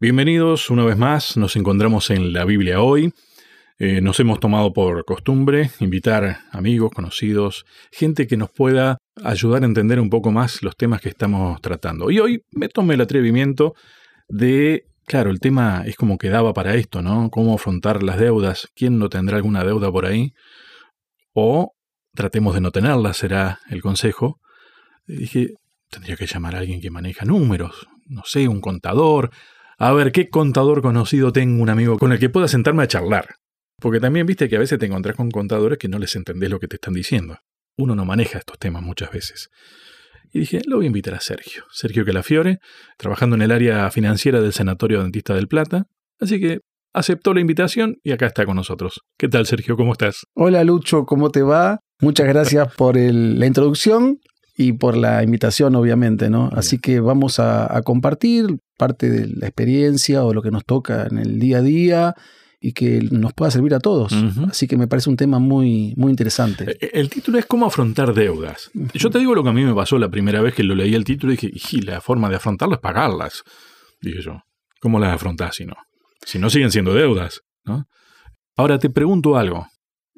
Bienvenidos una vez más, nos encontramos en la Biblia hoy. Eh, nos hemos tomado por costumbre invitar amigos, conocidos, gente que nos pueda ayudar a entender un poco más los temas que estamos tratando. Y hoy me tomé el atrevimiento de, claro, el tema es como que daba para esto, ¿no? Cómo afrontar las deudas, quién no tendrá alguna deuda por ahí, o tratemos de no tenerla, será el consejo. Y dije, tendría que llamar a alguien que maneja números, no sé, un contador. A ver, ¿qué contador conocido tengo un amigo con el que pueda sentarme a charlar? Porque también viste que a veces te encontrás con contadores que no les entendés lo que te están diciendo. Uno no maneja estos temas muchas veces. Y dije, lo voy a invitar a Sergio. Sergio Calafiore, trabajando en el área financiera del Sanatorio Dentista del Plata. Así que aceptó la invitación y acá está con nosotros. ¿Qué tal, Sergio? ¿Cómo estás? Hola, Lucho, ¿cómo te va? Muchas gracias por la introducción y por la invitación, obviamente, ¿no? Así que vamos a, a compartir parte de la experiencia o lo que nos toca en el día a día y que nos pueda servir a todos. Así que me parece un tema muy, muy interesante. Eh, el título es cómo afrontar deudas. Yo te digo lo que a mí me pasó la primera vez que lo leí el título y dije, y la forma de afrontarlas es pagarlas. Dije yo, ¿cómo las afrontás si no? Si no siguen siendo deudas, ¿no? Ahora te pregunto algo.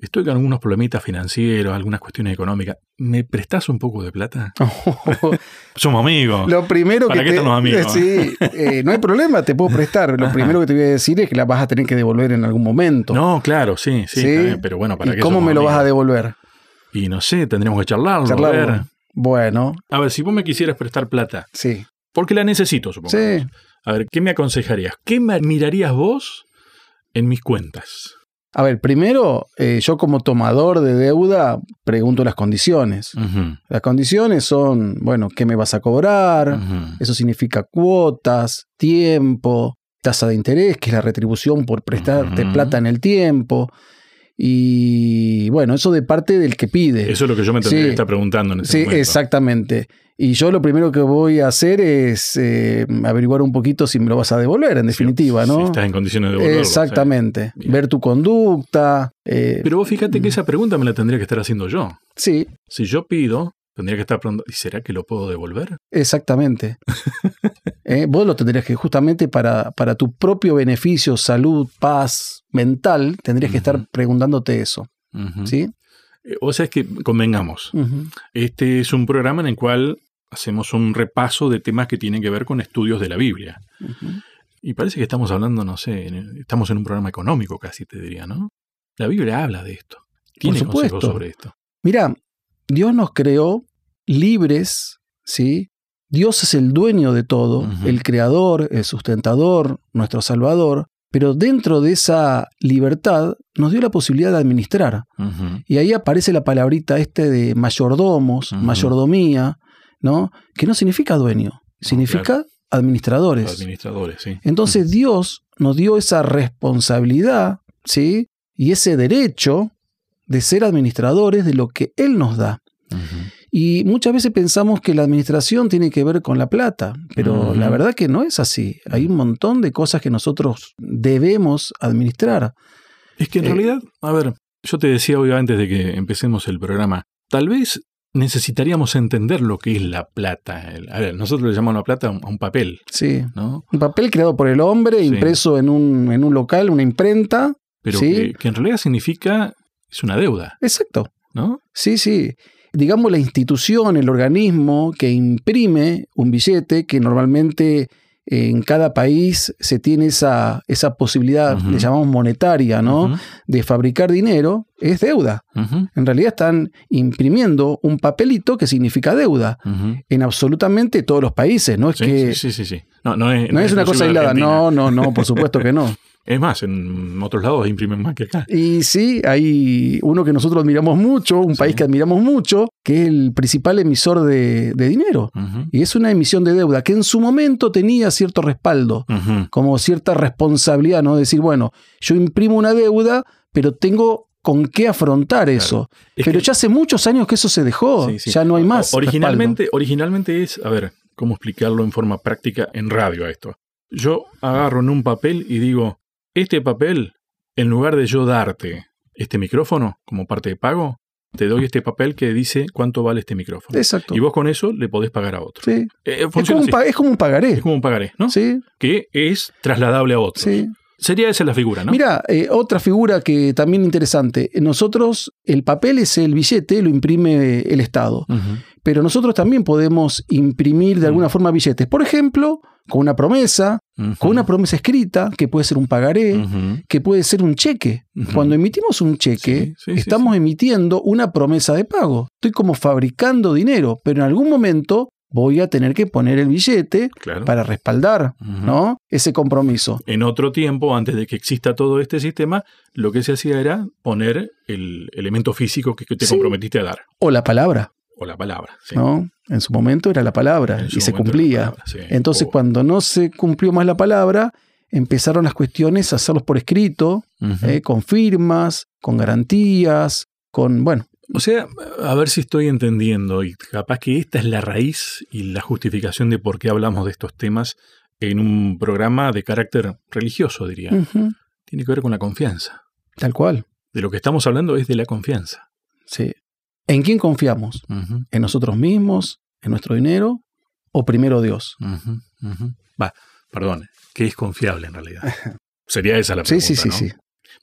Estoy con algunos problemitas financieros, algunas cuestiones económicas. ¿Me prestás un poco de plata? Somos amigos. Lo primero ¿Para que qué te, están los amigos? Sí, eh, no hay problema, te puedo prestar. Lo primero que te voy a decir es que la vas a tener que devolver en algún momento. No, claro, sí, sí. ¿Sí? está bien, pero bueno, ¿para ¿Y qué cómo somos me lo vas a devolver? Y no sé, tendríamos que charlarlo. Charlarlo. A ver. Bueno, A ver, si vos me quisieras prestar plata, sí. porque la necesito, supongo. Sí. A ver, ¿qué me aconsejarías? ¿Qué me mirarías vos en mis cuentas? A ver, primero, eh, yo como tomador de deuda pregunto las condiciones. Las condiciones son, bueno, ¿qué me vas a cobrar? Eso significa cuotas, tiempo, tasa de interés, que es la retribución por prestarte plata en el tiempo. Y bueno, eso de parte del que pide. Eso es lo que yo me Sí. que estar preguntando en ese Sí, momento. exactamente. Y yo lo primero que voy a hacer es eh, averiguar un poquito si me lo vas a devolver, en definitiva, Si ¿no? estás en condiciones de devolverlo. Exactamente. Ver tu conducta. eh, Pero vos fíjate que esa pregunta me la tendría que estar haciendo yo. sí, Si yo pido, tendría que estar preguntando, ¿y será que lo puedo devolver? Exactamente. Eh, vos lo tendrías que, justamente para, para tu propio beneficio, salud, paz mental, tendrías que estar preguntándote eso. ¿Sí? O sea, es que convengamos. Este es un programa en el cual hacemos un repaso de temas que tienen que ver con estudios de la Biblia. Y parece que estamos hablando, no sé, estamos en un programa económico casi, te diría, ¿no? La Biblia habla de esto. Tiene supuesto. consejos sobre esto. Mira, Dios nos creó libres, ¿sí? Dios es el dueño de todo, el creador, el sustentador, nuestro salvador, pero dentro de esa libertad nos dio la posibilidad de administrar. Y ahí aparece la palabrita este de mayordomos, mayordomía, ¿no? Que no significa dueño, significa administradores. Administradores, sí. Entonces Dios nos dio esa responsabilidad, ¿sí? Y ese derecho de ser administradores de lo que Él nos da. Y muchas veces pensamos que la administración tiene que ver con la plata, pero la verdad que no es así. Hay un montón de cosas que nosotros debemos administrar. Es que en Eh, realidad, a ver, yo te decía hoy antes de que empecemos el programa, tal vez necesitaríamos entender lo que es la plata. A ver, nosotros le llamamos la plata a un, papel, Sí. ¿no? Un papel creado por el hombre, Sí. impreso en un, en un local, una imprenta. Pero Sí. que, que en realidad significa, es una deuda, Exacto. ¿no? Sí, sí. Digamos la institución, el organismo que imprime un billete que normalmente en cada país se tiene esa, esa posibilidad, le llamamos monetaria, ¿no? De fabricar dinero, es deuda. En realidad están imprimiendo un papelito que significa deuda en absolutamente todos los países, ¿no? Es Sí, que sí, sí, sí, sí. No, no es, no es una cosa aislada, no, no, no, por supuesto que no. Es más, en otros lados imprimen más que acá. Y sí, hay uno que nosotros admiramos mucho, un Sí. país que admiramos mucho, que es el principal emisor de, de dinero. Y es una emisión de deuda que en su momento tenía cierto respaldo, como cierta responsabilidad, ¿no? Decir, bueno, yo imprimo una deuda, pero tengo con qué afrontar eso. Es pero que- ya hace muchos años que eso se dejó, Sí, sí. ya no hay más. Originalmente, originalmente es, a ver, ¿cómo explicarlo en forma práctica en radio a esto? Yo agarro en un papel y digo, este papel, en lugar de yo darte este micrófono como parte de pago, te doy este papel que dice cuánto vale este micrófono. Exacto. Y vos con eso le podés pagar a otro. Sí. Eh, Es como, un así. pa- es como un pagaré. Es como un pagaré, ¿no? Sí, Que es trasladable a otro. sí. Sería esa la figura, ¿no? Mira, eh, otra figura que también interesante. Nosotros, el papel es el billete, lo imprime el Estado. Ujú. Pero nosotros también podemos imprimir de alguna Mm. forma billetes. Por ejemplo, con una promesa, con una promesa escrita, que puede ser un pagaré, que puede ser un cheque. Cuando emitimos un cheque, Sí, sí, sí, estamos emitiendo una promesa de pago. Estoy como fabricando dinero, pero en algún momento voy a tener que poner el billete Claro. para respaldar ese compromiso. En otro tiempo, antes de que exista todo este sistema, lo que se hacía era poner el elemento físico que que te Sí. comprometiste a dar, O la palabra, o la palabra. sí. ¿no? En su momento era la palabra y se cumplía. palabra, sí. Entonces, O- cuando no se cumplió más la palabra, empezaron las cuestiones a hacerlos por escrito. ¿eh? con firmas, con garantías, con, bueno, O sea, a ver si estoy entendiendo, y capaz que esta es la raíz y la justificación de por qué hablamos de estos temas en un programa de carácter religioso, diría. Tiene que ver con la confianza. tal cual. De lo que estamos hablando es de la confianza. Sí. ¿En quién confiamos? ¿En nosotros mismos? ¿En nuestro dinero? ¿O primero Dios? Va, perdón, ¿qué es confiable en realidad? Sería esa la Sí, pregunta. sí, sí, ¿no? sí.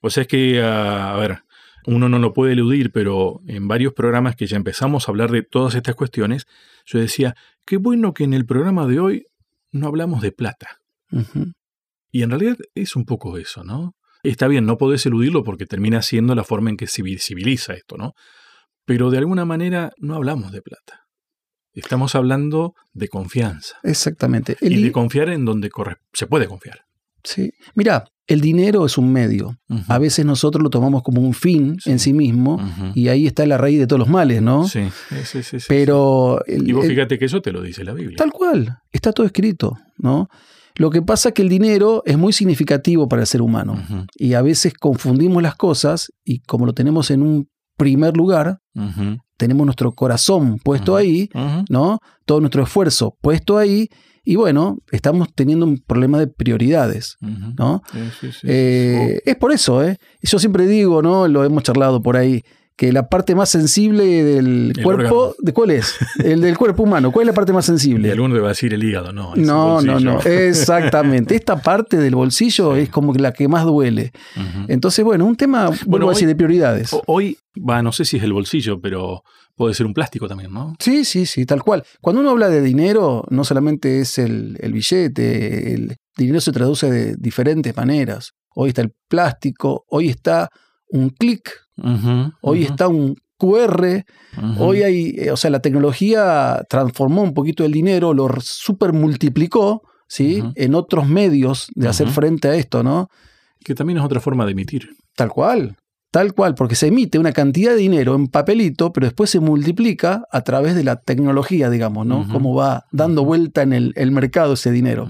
O sea, es que, ah, a ver, uno no lo puede eludir, pero en varios programas que ya empezamos a hablar de todas estas cuestiones, yo decía, qué bueno que en el programa de hoy no hablamos de plata. Y en realidad es un poco eso, ¿no? Está bien, no podés eludirlo porque termina siendo la forma en que se visibiliza esto, ¿no? Pero de alguna manera no hablamos de plata. Estamos hablando de confianza. Exactamente. El y de confiar en donde corre- se puede confiar. sí. Mira, el dinero es un medio. A veces nosotros lo tomamos como un fin Sí. en sí mismo y ahí está la raíz de todos los males, ¿no? Sí, sí, sí, sí, sí. Pero el- Y vos el- fíjate que eso te lo dice la Biblia. tal cual, está todo escrito, ¿no? Lo que pasa es que el dinero es muy significativo para el ser humano y a veces confundimos las cosas y como lo tenemos en un primer lugar, tenemos nuestro corazón puesto ahí. ¿no? Todo nuestro esfuerzo puesto ahí y bueno, estamos teniendo un problema de prioridades. ¿no? Sí, sí, sí. Eh, es por eso, ¿eh? Yo siempre digo, ¿no? Lo hemos charlado por ahí, que la parte más sensible del El cuerpo, órgano. ¿de cuál es? El del cuerpo humano. ¿Cuál es la parte más Y sensible? alguno te va a decir el hígado, no. el No, no, no. Exactamente. Esta parte del bolsillo es como la que más duele. Entonces, bueno, un tema, vuelvo a decir, hoy- de prioridades. Hoy, va, no sé si es el bolsillo, pero puede ser un plástico también, ¿no? Sí, sí, sí, tal cual. Cuando uno habla de dinero, no solamente es el, el billete, el dinero se traduce de diferentes maneras. Hoy está el plástico, hoy está un clic, hoy está un QR, hoy hay, eh, o sea, la tecnología transformó un poquito el dinero, lo super multiplicó, ¿sí? En otros medios de hacer frente a esto, ¿no? Que también es otra forma de emitir. Tal cual. Tal cual, porque se emite una cantidad de dinero en papelito, pero después se multiplica a través de la tecnología, digamos, ¿no? Cómo va dando vuelta en el, el mercado ese dinero.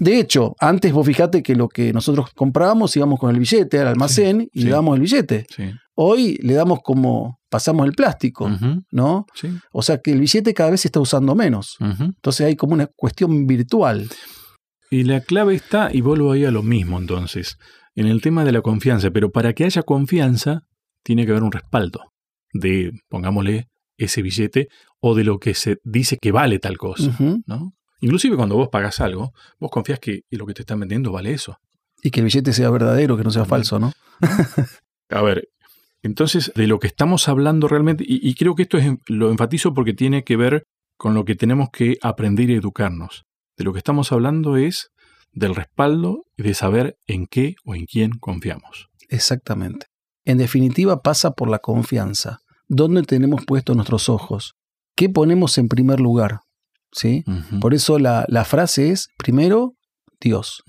De hecho, antes vos fijate que lo que nosotros comprábamos íbamos con el billete al almacén y sí. le damos el billete. Sí. Hoy le damos como pasamos el plástico. ¿no? Sí. O sea que el billete cada vez se está usando menos. Entonces hay como una cuestión virtual. Y la clave está, y vuelvo ahí a lo mismo entonces, en el tema de la confianza, pero para que haya confianza tiene que haber un respaldo de, pongámosle, ese billete o de lo que se dice que vale tal cosa. ¿no? Inclusive cuando vos pagas algo, vos confías que lo que te están vendiendo vale eso. Y que el billete sea verdadero, que no sea falso, ¿no? A ver, entonces de lo que estamos hablando realmente, y, y creo que esto es, lo enfatizo porque tiene que ver con lo que tenemos que aprender y educarnos. De lo que estamos hablando es del respaldo y de saber en qué o en quién confiamos. Exactamente. En definitiva, pasa por la confianza. ¿Dónde tenemos puestos nuestros ojos? ¿Qué ponemos en primer lugar? ¿Sí? Por eso la, la frase es, primero, Dios.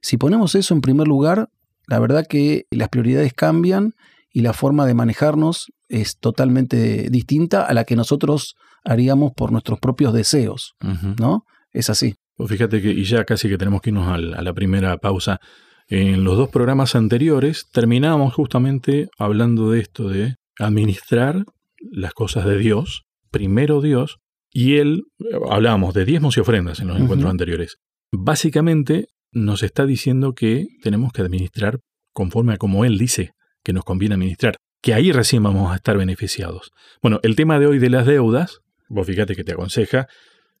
Si ponemos eso en primer lugar, la verdad que las prioridades cambian y la forma de manejarnos es totalmente distinta a la que nosotros haríamos por nuestros propios deseos. ¿no? Es así. Pues fíjate que, y ya casi que tenemos que irnos a la primera pausa. En los dos programas anteriores terminábamos justamente hablando de esto, de administrar las cosas de Dios, primero Dios, y él, eh, hablábamos de diezmos y ofrendas en los encuentros anteriores. Básicamente nos está diciendo que tenemos que administrar conforme a como él dice que nos conviene administrar. que ahí recién vamos a estar beneficiados. Bueno, el tema de hoy de las deudas, vos fíjate que te aconseja,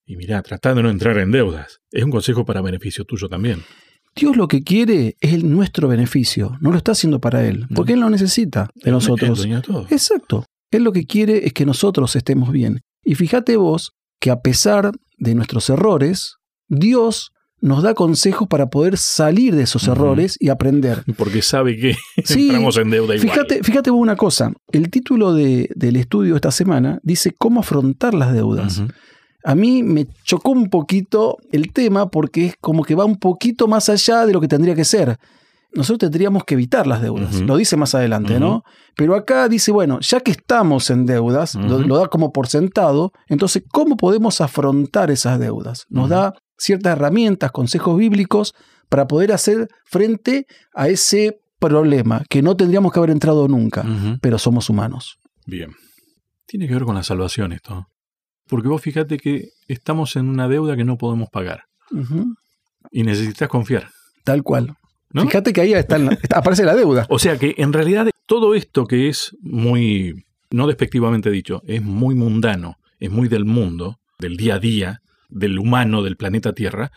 y mirá, trata de no entrar en deudas. Es un consejo para beneficio tuyo también. Dios lo que quiere es el nuestro beneficio, no lo está haciendo para Él, porque Él lo necesita de nosotros. Exacto. Él lo que quiere es que nosotros estemos bien. Y fíjate vos que a pesar de nuestros errores, Dios nos da consejos para poder salir de esos errores y aprender. Porque sabe que sí, entramos en deuda igual. Fíjate, fíjate vos una cosa, el título de, del estudio esta semana dice cómo afrontar las deudas. A mí me chocó un poquito el tema porque es como que va un poquito más allá de lo que tendría que ser. Nosotros tendríamos que evitar las deudas, lo dice más adelante, ¿no? Pero acá dice, bueno, ya que estamos en deudas, lo, lo, da como por sentado, entonces, ¿cómo podemos afrontar esas deudas? Nos da ciertas herramientas, consejos bíblicos para poder hacer frente a ese problema que no tendríamos que haber entrado nunca, pero somos humanos. Bien. Tiene que ver con la salvación esto. Porque vos fíjate que estamos en una deuda que no podemos pagar. Y necesitas confiar. Tal cual. Fíjate que ahí está, aparece la deuda. O sea que en realidad todo esto que es muy, no despectivamente dicho, es muy mundano, es muy del mundo, del día a día, del humano del planeta Tierra,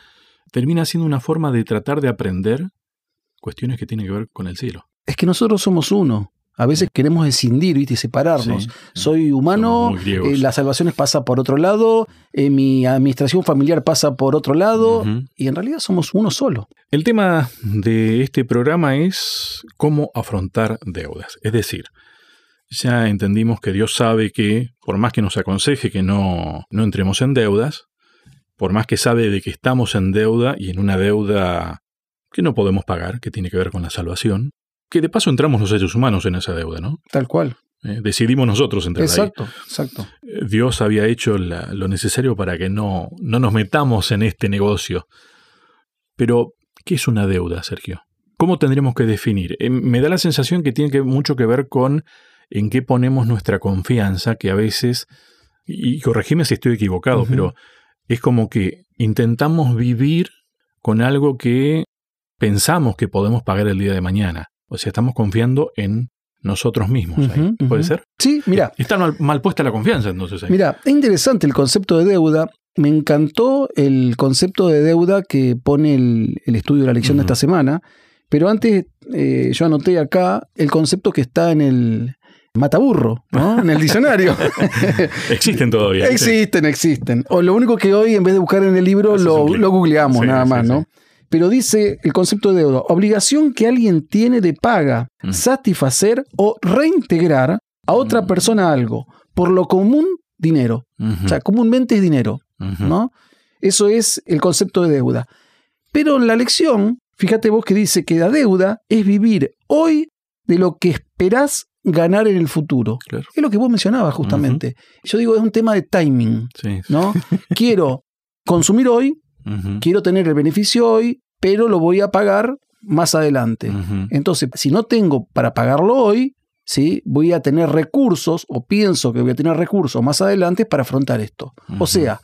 termina siendo una forma de tratar de aprender cuestiones que tienen que ver con el cielo. Es que nosotros somos uno. A veces queremos escindir y separarnos. Soy humano, eh, la salvación pasa por otro lado, eh, mi administración familiar pasa por otro lado, y en realidad somos uno solo. El tema de este programa es cómo afrontar deudas. Es decir, ya entendimos que Dios sabe que, por más que nos aconseje que no, no entremos en deudas, por más que sabe de que estamos en deuda y en una deuda que no podemos pagar, que tiene que ver con la salvación, que de paso entramos los seres humanos en esa deuda, ¿no? Tal cual. Eh, decidimos nosotros entrar exacto, Exacto, eh, Dios había hecho lo necesario para que no, no nos metamos en este negocio. Pero, ¿qué es una deuda, Sergio? ¿Cómo tendríamos que definir? Eh, me da la sensación que tiene que, mucho que ver con en qué ponemos nuestra confianza, que a veces, y corregime si estoy equivocado, pero es como que intentamos vivir con algo que pensamos que podemos pagar el día de mañana. O sea, estamos confiando en nosotros mismos. ¿Puede ser? Sí, mira. Está mal, puesta la confianza entonces. Ahí. Mira, es interesante el concepto de deuda. Me encantó el concepto de deuda que pone el, estudio de la lección de esta semana. Pero antes eh, yo anoté acá el concepto que está en el, mataburro, ¿no? En el diccionario. existen todavía. existen, existen. O lo único que hoy, en vez de buscar en el libro, lo, googleamos nada más, ¿no? Pero dice el concepto de deuda, obligación que alguien tiene de paga, mm. satisfacer o reintegrar a otra mm. persona algo. Por lo común, dinero. O sea, comúnmente es dinero, ¿no? Eso es el concepto de deuda. Pero en la lección, fíjate vos que dice que la deuda es vivir hoy de lo que esperás ganar en el futuro. Es lo que vos mencionabas justamente. Yo digo, es un tema de timing. ¿no? quiero consumir hoy, quiero tener el beneficio hoy, pero lo voy a pagar más adelante. Entonces, si no tengo para pagarlo hoy, ¿sí? voy a tener recursos, o pienso que voy a tener recursos más adelante para afrontar esto. O sea,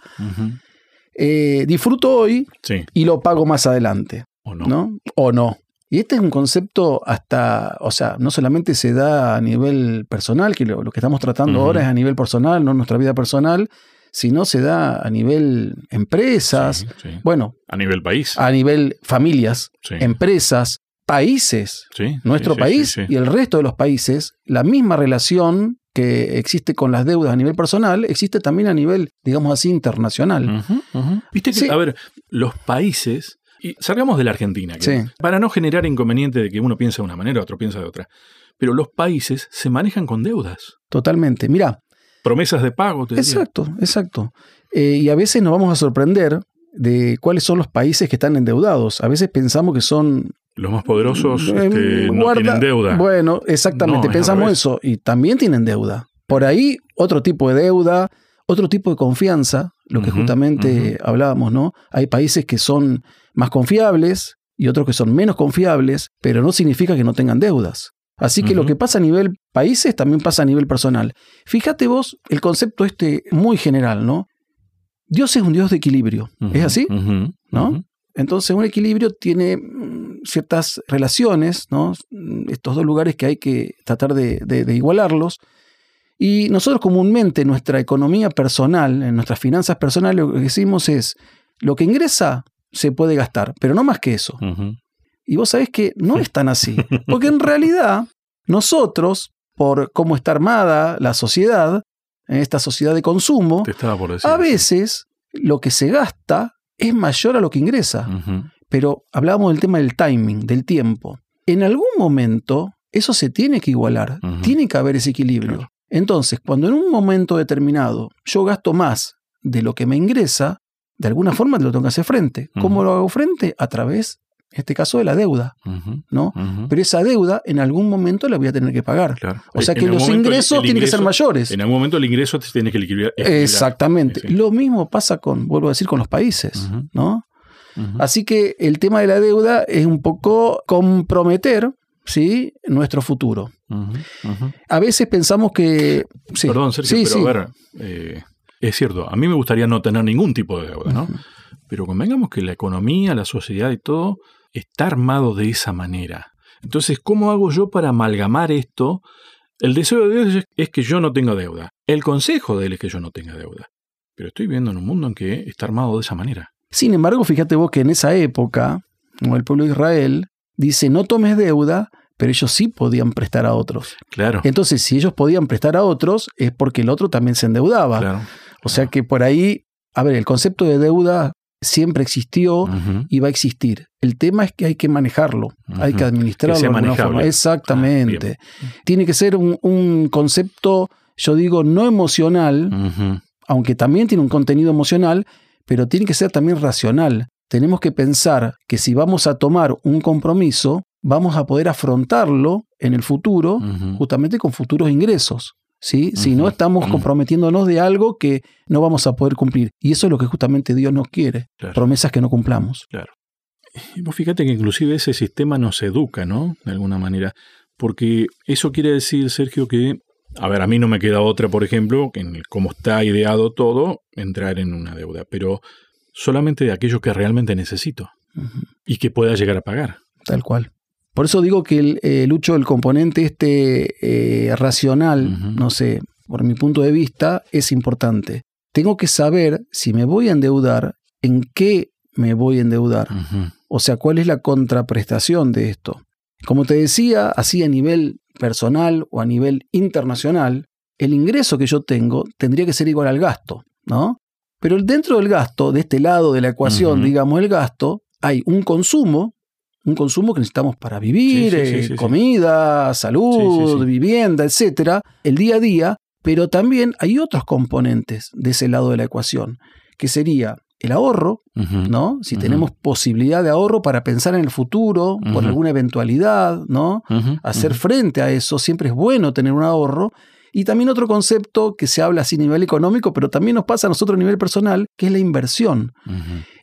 eh, disfruto hoy y lo pago más adelante. O no. O no. Y este es un concepto hasta, o sea, no solamente se da a nivel personal, que lo, que estamos tratando ahora es a nivel personal, no nuestra vida personal, sino se da a nivel empresas, bueno. A nivel país. A nivel familias, empresas, países. nuestro país y el resto de los países, la misma relación que existe con las deudas a nivel personal, existe también a nivel, digamos así, internacional. Viste que, a ver, los países y salgamos de la Argentina, para no generar inconveniente de que uno piensa de una manera, otro piensa de otra. Pero los países se manejan con deudas. Totalmente. Mira. Promesas de pago. Te exacto, exacto. Eh, y a veces nos vamos a sorprender de cuáles son los países que están endeudados. A veces pensamos que son... Los más poderosos mm, este, no tienen deuda. Bueno, exactamente, pensamos eso. Y también tienen deuda. Por ahí, otro tipo de deuda, otro tipo de confianza, lo que justamente hablábamos, ¿no? Hay países que son más confiables y otros que son menos confiables, pero no significa que no tengan deudas. Así que lo que pasa a nivel países también pasa a nivel personal. Fíjate vos el concepto este muy general, ¿no? Dios es un Dios de equilibrio, ¿es así? ¿No? Entonces un equilibrio tiene mm, ciertas relaciones, ¿no? estos dos lugares que hay que tratar de, de igualarlos. Y nosotros comúnmente en nuestra economía personal, en nuestras finanzas personales, lo que decimos es, lo que ingresa se puede gastar, pero no más que eso. Y vos sabés que no es tan así, porque en realidad nosotros, por cómo está armada la sociedad, en esta sociedad de consumo, a veces lo que se gasta es mayor a lo que ingresa. Pero hablábamos del tema del timing, del tiempo. En algún momento eso se tiene que igualar, tiene que haber ese equilibrio. Entonces, cuando en un momento determinado yo gasto más de lo que me ingresa, de alguna forma te lo tengo que hacer frente. ¿Cómo lo hago frente? A través, en este caso, de la deuda. ¿no? Pero esa deuda en algún momento la voy a tener que pagar. O sea que los ingresos tienen que ser mayores. En algún momento el ingreso tiene que equilibrar. Exactamente. Lo mismo pasa con, vuelvo a decir, con los países. ¿no? Así que el tema de la deuda es un poco comprometer ¿sí? nuestro futuro. A veces pensamos que... Perdón, Sergio, pero a ver, eh, es cierto, a mí me gustaría no tener ningún tipo de deuda, ¿no? Pero convengamos que la economía, la sociedad y todo está armado de esa manera. Entonces, ¿cómo hago yo para amalgamar esto? El deseo de Dios es que yo no tenga deuda. El consejo de Él es que yo no tenga deuda. Pero estoy viviendo en un mundo en que está armado de esa manera. Sin embargo, fíjate vos que en esa época, el pueblo de Israel dice, no tomes deuda, pero ellos sí podían prestar a otros. Claro. Entonces, si ellos podían prestar a otros, es porque el otro también se endeudaba. Claro. O sea que por ahí, a ver, el concepto de deuda siempre existió y va a existir. El tema es que hay que manejarlo, hay que administrarlo de alguna forma. Exactamente. Tiene que ser un, concepto, yo digo, no emocional, aunque también tiene un contenido emocional, pero tiene que ser también racional. Tenemos que pensar que si vamos a tomar un compromiso, vamos a poder afrontarlo en el futuro, justamente con futuros ingresos. Si no estamos comprometiéndonos de algo que no vamos a poder cumplir. Y eso es lo que justamente Dios nos quiere, promesas que no cumplamos. Claro. Y vos fíjate que inclusive ese sistema nos educa, ¿no? De alguna manera. Porque eso quiere decir, Sergio, que, a ver, a mí no me queda otra, por ejemplo, en cómo está ideado todo, entrar en una deuda, pero solamente de aquello que realmente necesito y que pueda llegar a pagar. Tal cual. Por eso digo que el, eh, Lucho, el componente este eh, racional, no sé, por mi punto de vista, es importante. Tengo que saber si me voy a endeudar, en qué me voy a endeudar. O sea, cuál es la contraprestación de esto. Como te decía, así a nivel personal o a nivel internacional, el ingreso que yo tengo tendría que ser igual al gasto, ¿no? Pero dentro del gasto, de este lado de la ecuación, digamos, el gasto, hay un consumo un consumo que necesitamos para vivir, eh, comida, salud, vivienda, etcétera, el día a día, pero también hay otros componentes de ese lado de la ecuación, que sería el ahorro, ¿no? Si tenemos posibilidad de ahorro para pensar en el futuro, por alguna eventualidad, ¿no? Hacer frente a eso, siempre es bueno tener un ahorro. Y también otro concepto que se habla así a nivel económico, pero también nos pasa a nosotros a nivel personal, que es la inversión.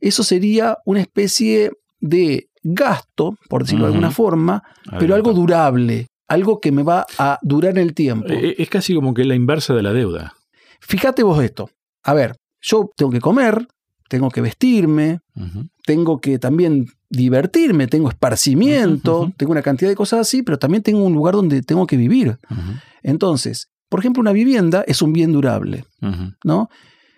Eso sería una especie de gasto, por decirlo de alguna forma, pero algo durable, algo que me va a durar en el tiempo. Eh, es casi como que la inversa de la deuda. Fíjate vos esto. A ver, yo tengo que comer, tengo que vestirme, tengo que también divertirme, tengo esparcimiento, tengo una cantidad de cosas así, pero también tengo un lugar donde tengo que vivir. Entonces, por ejemplo, una vivienda es un bien durable, ¿no?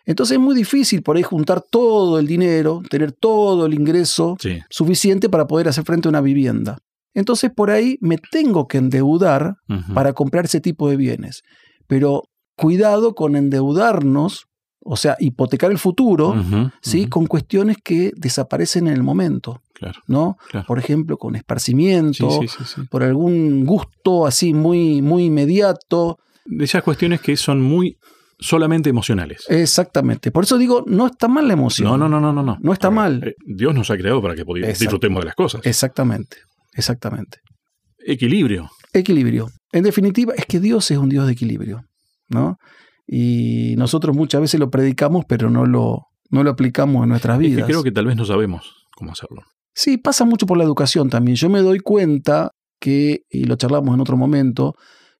Entonces es muy difícil por ahí juntar todo el dinero, tener todo el ingreso suficiente para poder hacer frente a una vivienda. Entonces por ahí me tengo que endeudar para comprar ese tipo de bienes. Pero cuidado con endeudarnos, o sea, hipotecar el futuro, ¿sí? con cuestiones que desaparecen en el momento. Claro, ¿no? Por ejemplo, con esparcimiento, por algún gusto así muy, muy inmediato. De esas cuestiones que son muy solamente emocionales. Exactamente. Por eso digo, no está mal la emoción. No, no, no, no, no. No, no está mal. Eh, Dios nos ha creado para que disfrutemos de las cosas. Exactamente, exactamente. Equilibrio. Equilibrio. En definitiva, es que Dios es un Dios de equilibrio, ¿no? Y nosotros muchas veces lo predicamos, pero no lo, no lo aplicamos en nuestras vidas. Es que creo que tal vez no sabemos cómo hacerlo. Sí, pasa mucho por la educación también. Yo me doy cuenta que, y lo charlamos en otro momento,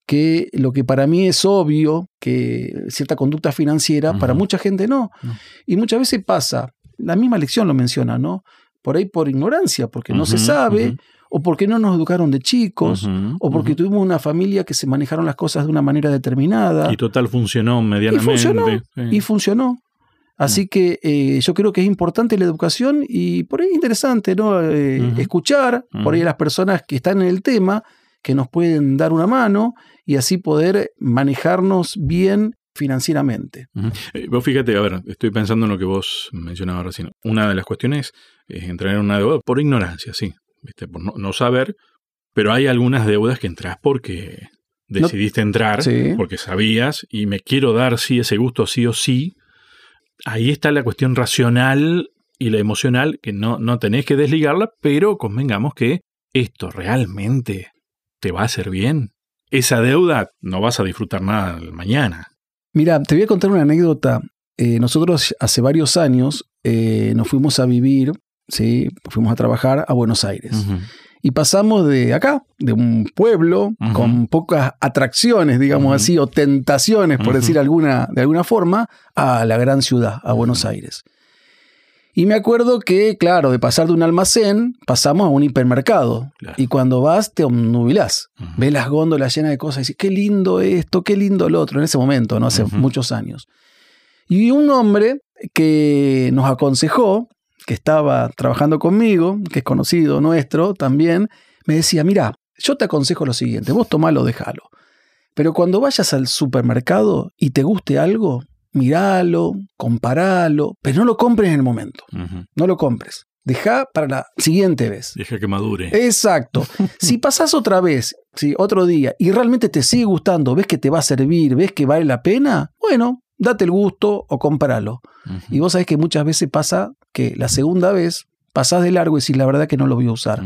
que lo que para mí es obvio, que cierta conducta financiera, para mucha gente no. Y muchas veces pasa, la misma lección lo menciona, ¿no? por ahí por ignorancia, porque no se sabe, o porque no nos educaron de chicos, o porque tuvimos una familia que se manejaron las cosas de una manera determinada. Y total funcionó medianamente. funcionó, sí. y funcionó. Así que eh, yo creo que es importante la educación y por ahí es interesante, ¿no? Eh. Escuchar por ahí a las personas que están en el tema, que nos pueden dar una mano y así poder manejarnos bien financieramente. Eh, Vos fíjate, a ver, estoy pensando en lo que vos mencionabas recién. Una de las cuestiones es entrar en una deuda por ignorancia, sí, ¿viste? por no, no saber, pero hay algunas deudas que entras porque No- decidiste entrar, Sí. porque sabías y me quiero dar sí ese gusto sí o sí. Ahí está la cuestión racional y la emocional, que no, no tenés que desligarla, pero convengamos que esto realmente te va a hacer bien. Esa deuda no vas a disfrutar nada mañana. Mira, te voy a contar una anécdota. Eh, nosotros hace varios años eh, nos fuimos a vivir, ¿sí? fuimos a trabajar a Buenos Aires. Y pasamos de acá, de un pueblo con pocas atracciones, digamos así, o tentaciones, por decir alguna, de alguna forma, a la gran ciudad, a Buenos Aires. Y me acuerdo que, claro, de pasar de un almacén, pasamos a un hipermercado. Claro. Y cuando vas, te obnubilás. Ujú. Ves las góndolas llenas de cosas y dices, qué lindo esto, qué lindo lo otro, en ese momento, no hace muchos años. Y un hombre que nos aconsejó, que estaba trabajando conmigo, que es conocido nuestro también, me decía, mira, yo te aconsejo lo siguiente, vos tomalo, déjalo. Pero cuando vayas al supermercado y te guste algo, miralo, comparalo, pero no lo compres en el momento, no lo compres. Deja para la siguiente vez. Deja que madure. Exacto. Si pasás otra vez, ¿sí? otro día, y realmente te sigue gustando, ves que te va a servir, ves que vale la pena, bueno, date el gusto o cómpralo. Ujú. Y vos sabés que muchas veces pasa que la segunda vez pasás de largo y decís la verdad que no lo voy a usar.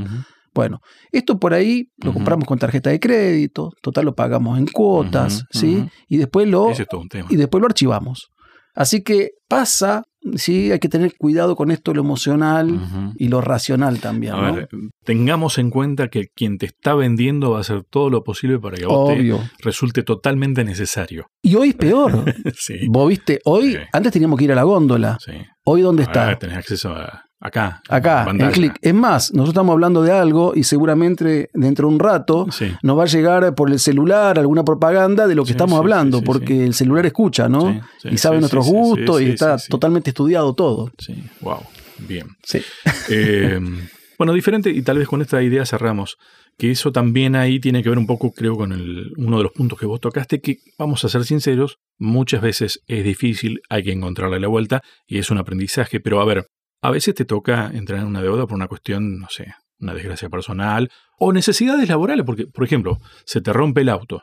Bueno, esto por ahí lo compramos con tarjeta de crédito, total lo pagamos en cuotas, ¿sí? Y después lo es y después lo archivamos. Así que pasa, sí, hay que tener cuidado con esto lo emocional y lo racional también, A ¿no? ver, tengamos en cuenta que quien te está vendiendo va a hacer todo lo posible para que a vos te resulte totalmente necesario. Y hoy es peor. sí. Vos viste, hoy, Sí. antes teníamos que ir a la góndola. sí. Hoy, ¿dónde Ahora está? tenés acceso a, acá. Acá, en clic. Es más, nosotros estamos hablando de algo y seguramente dentro de un rato Sí. nos va a llegar por el celular alguna propaganda de lo que Sí, estamos sí, hablando, porque el celular escucha, ¿no? Y sabe nuestros gustos y está totalmente estudiado todo. Sí. Wow. Bien. Sí. Eh, bueno, diferente, y tal vez con esta idea cerramos, que eso también ahí tiene que ver un poco, creo, con el, uno de los puntos que vos tocaste, que vamos a ser sinceros, muchas veces es difícil, hay que encontrarle la vuelta y es un aprendizaje, pero a ver, a veces te toca entrar en una deuda por una cuestión, no sé, una desgracia personal o necesidades laborales, porque, por ejemplo, se te rompe el auto,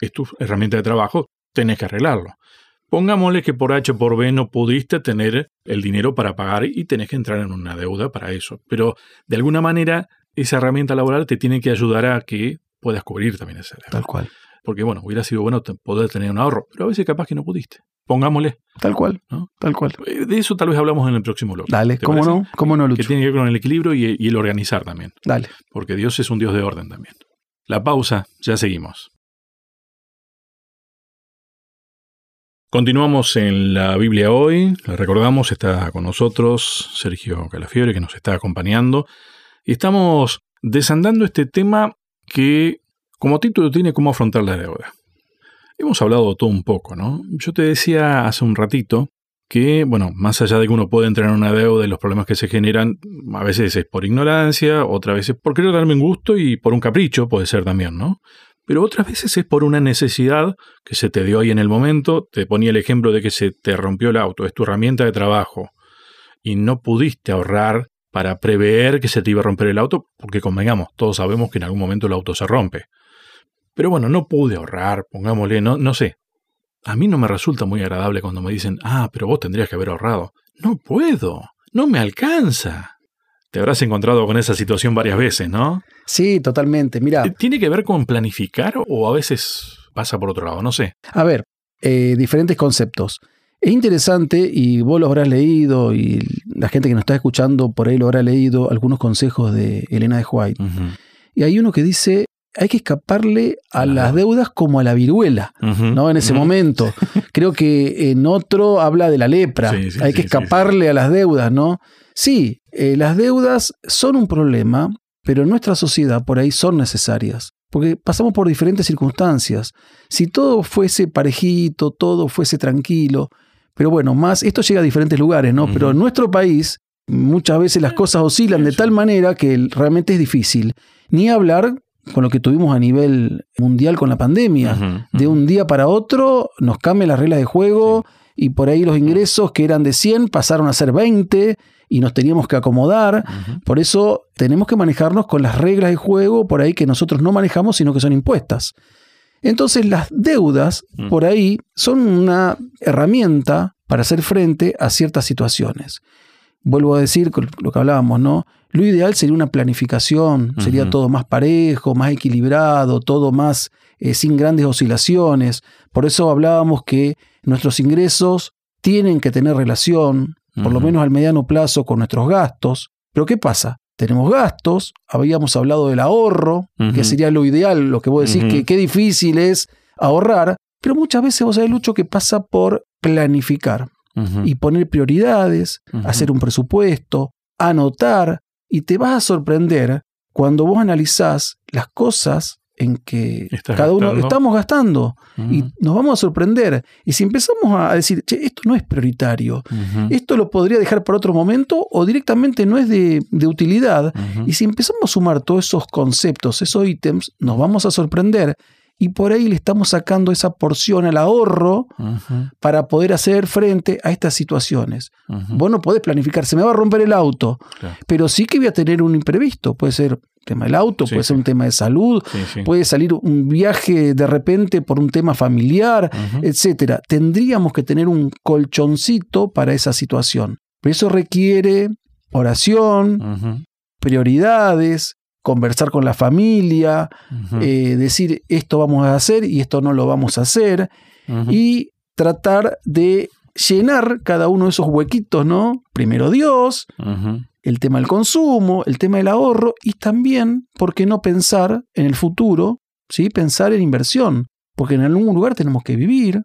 es tu herramienta de trabajo, tenés que arreglarlo. Pongámosle que por H por B no pudiste tener el dinero para pagar y tenés que entrar en una deuda para eso. Pero de alguna manera esa herramienta laboral te tiene que ayudar a que puedas cubrir también esa deuda. Tal cual. Porque bueno, hubiera sido bueno poder tener un ahorro, pero a veces capaz que no pudiste. Pongámosle. Tal cual. ¿No? Tal cual. Eh, De eso tal vez hablamos en el próximo bloque. Dale, ¿Te ¿cómo parece? no? ¿Cómo no, Que Lucho? tiene que ver con el equilibrio y, y el organizar también. Dale. Porque Dios es un Dios de orden también. La pausa, ya seguimos. Continuamos en la Biblia hoy. Le recordamos, está con nosotros Sergio Calafiore, que nos está acompañando. Y estamos desandando este tema que, como título, tiene cómo afrontar la deuda. Hemos hablado todo un poco, ¿no? Yo te decía hace un ratito que, bueno, más allá de que uno puede entrar en una deuda y los problemas que se generan, a veces es por ignorancia, otras veces por querer darme un gusto y por un capricho, puede ser también, ¿no? Pero otras veces es por una necesidad que se te dio ahí en el momento. Te ponía el ejemplo de que se te rompió el auto, es tu herramienta de trabajo y no pudiste ahorrar para prever que se te iba a romper el auto, porque convengamos, todos sabemos que en algún momento el auto se rompe. Pero bueno, no pude ahorrar, pongámosle, no, no sé. A mí no me resulta muy agradable cuando me dicen, ah, pero vos tendrías que haber ahorrado. No puedo, no me alcanza. Te habrás encontrado con esa situación varias veces, ¿no? Sí, totalmente. Mira, Eh, ¿Tiene que ver con planificar o a veces pasa por otro lado? No sé. a ver, eh, diferentes conceptos. Es interesante y vos lo habrás leído y la gente que nos está escuchando por ahí lo habrá leído algunos consejos de Elena de White. Y hay uno que dice, hay que escaparle a Las deudas como a la viruela. ¿no? En ese momento. Creo que en otro habla de la lepra. Sí, sí, Hay que sí, escaparle a las deudas, ¿no? Sí, eh, las deudas son un problema, pero en nuestra sociedad por ahí son necesarias, porque pasamos por diferentes circunstancias. Si todo fuese parejito, todo fuese tranquilo, pero bueno, más, esto llega a diferentes lugares, ¿no? Pero en nuestro país muchas veces las cosas oscilan de tal manera que realmente es difícil. Ni hablar con lo que tuvimos a nivel mundial con la pandemia. De un día para otro nos cambian las reglas de juego y por ahí los ingresos que eran de 100 pasaron a ser 20 y nos teníamos que acomodar. Por eso tenemos que manejarnos con las reglas de juego por ahí que nosotros no manejamos, sino que son impuestas. Entonces las deudas por ahí son una herramienta para hacer frente a ciertas situaciones. Vuelvo a decir lo que hablábamos, ¿no? Lo ideal sería una planificación, sería todo más parejo, más equilibrado, todo más eh, sin grandes oscilaciones. Por eso hablábamos que nuestros ingresos tienen que tener relación, por lo menos al mediano plazo, con nuestros gastos. Pero ¿qué pasa? Tenemos gastos, habíamos hablado del ahorro, que sería lo ideal, lo que vos decís, que qué difícil es ahorrar, pero muchas veces vos sabés, Lucho, que pasa por planificar y poner prioridades, hacer un presupuesto, anotar, y te vas a sorprender cuando vos analizás las cosas en que cada uno estamos gastando. Y nos vamos a sorprender. Y si empezamos a decir, che, esto no es prioritario, esto lo podría dejar para otro momento o directamente no es de, utilidad, y si empezamos a sumar todos esos conceptos, esos ítems, nos vamos a sorprender y por ahí le estamos sacando esa porción al ahorro para poder hacer frente a estas situaciones. Vos no podés planificar, se me va a romper el auto, pero sí que voy a tener un imprevisto, puede ser tema del auto, puede ser un tema de salud, puede salir un viaje de repente por un tema familiar, etcétera. Tendríamos que tener un colchoncito para esa situación. Pero eso requiere oración, prioridades, conversar con la familia, eh, decir esto vamos a hacer y esto no lo vamos a hacer, y tratar de llenar cada uno de esos huequitos, ¿no? Primero Dios, el tema del consumo, el tema del ahorro y también, ¿por qué no pensar en el futuro? ¿sí? Pensar en inversión, porque en algún lugar tenemos que vivir,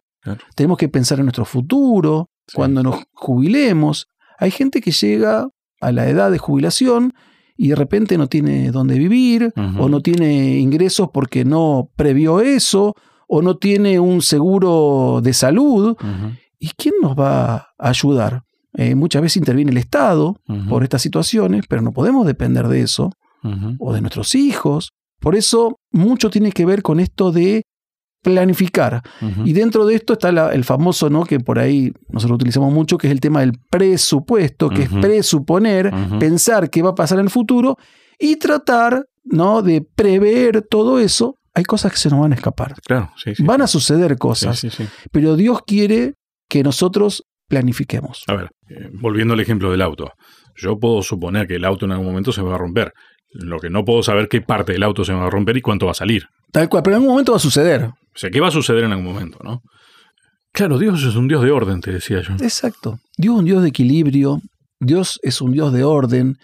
tenemos que pensar en nuestro futuro, cuando nos jubilemos. Hay gente que llega a la edad de jubilación y de repente no tiene dónde vivir o no tiene ingresos porque no previó eso o no tiene un seguro de salud. ¿Y quién nos va a ayudar? Eh, muchas veces interviene el Estado por estas situaciones, pero no podemos depender de eso o de nuestros hijos. Por eso mucho tiene que ver con esto de planificar. Y dentro de esto está el famoso, ¿no? Que por ahí nosotros utilizamos mucho, que es el tema del presupuesto, que es presuponer, pensar qué va a pasar en el futuro y tratar, ¿no? De prever todo eso. Hay cosas que se nos van a escapar. Claro, van a suceder cosas. pero Dios quiere que nosotros planifiquemos. A ver, eh, volviendo al ejemplo del auto. Yo puedo suponer que el auto en algún momento se va a romper. Lo que no puedo saber qué parte del auto se va a romper y cuánto va a salir. Tal cual, pero en algún momento va a suceder. O sea, ¿qué va a suceder en algún momento, no? Claro, Dios es un Dios de orden, te decía yo. Exacto. Dios es un Dios de equilibrio. Dios es un Dios de orden.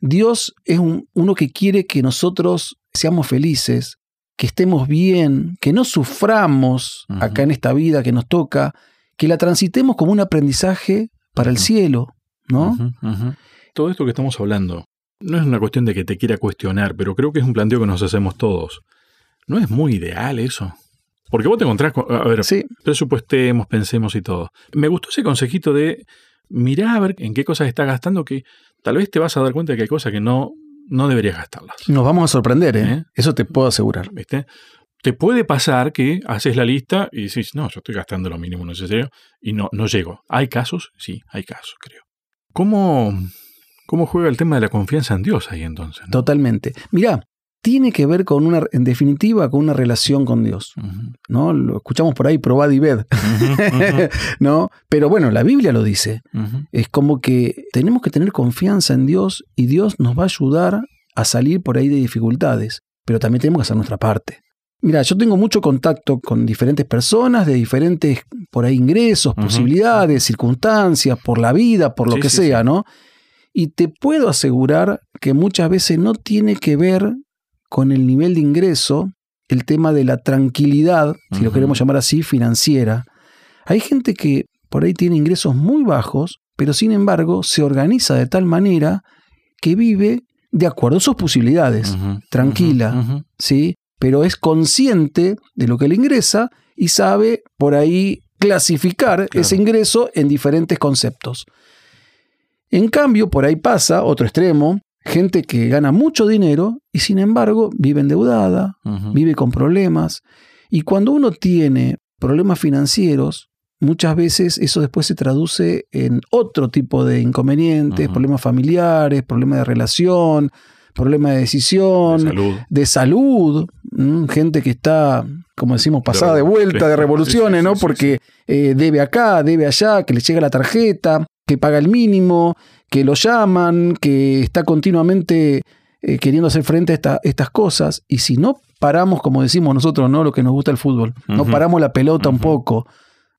Dios es uno que quiere que nosotros seamos felices, que estemos bien, que no suframos acá en esta vida que nos toca, que la transitemos como un aprendizaje para el cielo, ¿no? Todo esto que estamos hablando no es una cuestión de que te quiera cuestionar, pero creo que es un planteo que nos hacemos todos. ¿No es muy ideal eso? Porque vos te encontrás con, a ver, sí. presupuestemos, pensemos y todo. Me gustó ese consejito de mirar a ver en qué cosas estás gastando que tal vez te vas a dar cuenta de que hay cosas que no, no deberías gastarlas. Nos vamos a sorprender, ¿eh? ¿Eh? Eso te puedo asegurar. ¿Viste? Te puede pasar que haces la lista y dices, no, yo estoy gastando lo mínimo necesario y no, no llego. ¿Hay casos? Sí, hay casos, creo. ¿Cómo, cómo juega el tema de la confianza en Dios ahí entonces? Totalmente. Mirá, tiene que ver con una, en definitiva, con una relación con Dios. ¿no? Lo escuchamos por ahí, probad y ved. ¿no? Pero bueno, la Biblia lo dice. Es como que tenemos que tener confianza en Dios y Dios nos va a ayudar a salir por ahí de dificultades. Pero también tenemos que hacer nuestra parte. Mira, yo tengo mucho contacto con diferentes personas de diferentes, por ahí, ingresos, posibilidades, circunstancias, por la vida, por lo que sea, ¿no? Y te puedo asegurar que muchas veces no tiene que ver con el nivel de ingreso el tema de la tranquilidad, si lo queremos llamar así, financiera. Hay gente que por ahí tiene ingresos muy bajos, pero sin embargo se organiza de tal manera que vive de acuerdo a sus posibilidades, tranquila. ¿sí? Pero es consciente de lo que le ingresa y sabe por ahí clasificar Claro. ese ingreso en diferentes conceptos. En cambio, por ahí pasa otro extremo, gente que gana mucho dinero y sin embargo vive endeudada, vive con problemas. Y cuando uno tiene problemas financieros, muchas veces eso después se traduce en otro tipo de inconvenientes, problemas familiares, problemas de relación, problemas de decisión, De salud. de salud, ¿m? gente que está, como decimos, pasada de vuelta, de revoluciones, ¿no? Porque eh, debe acá, debe allá, que le llega la tarjeta, que paga el mínimo, que lo llaman, que está continuamente eh, queriendo hacer frente a esta- estas cosas. Y si no paramos, como decimos nosotros, ¿no? Lo que nos gusta el fútbol, no paramos la pelota un poco,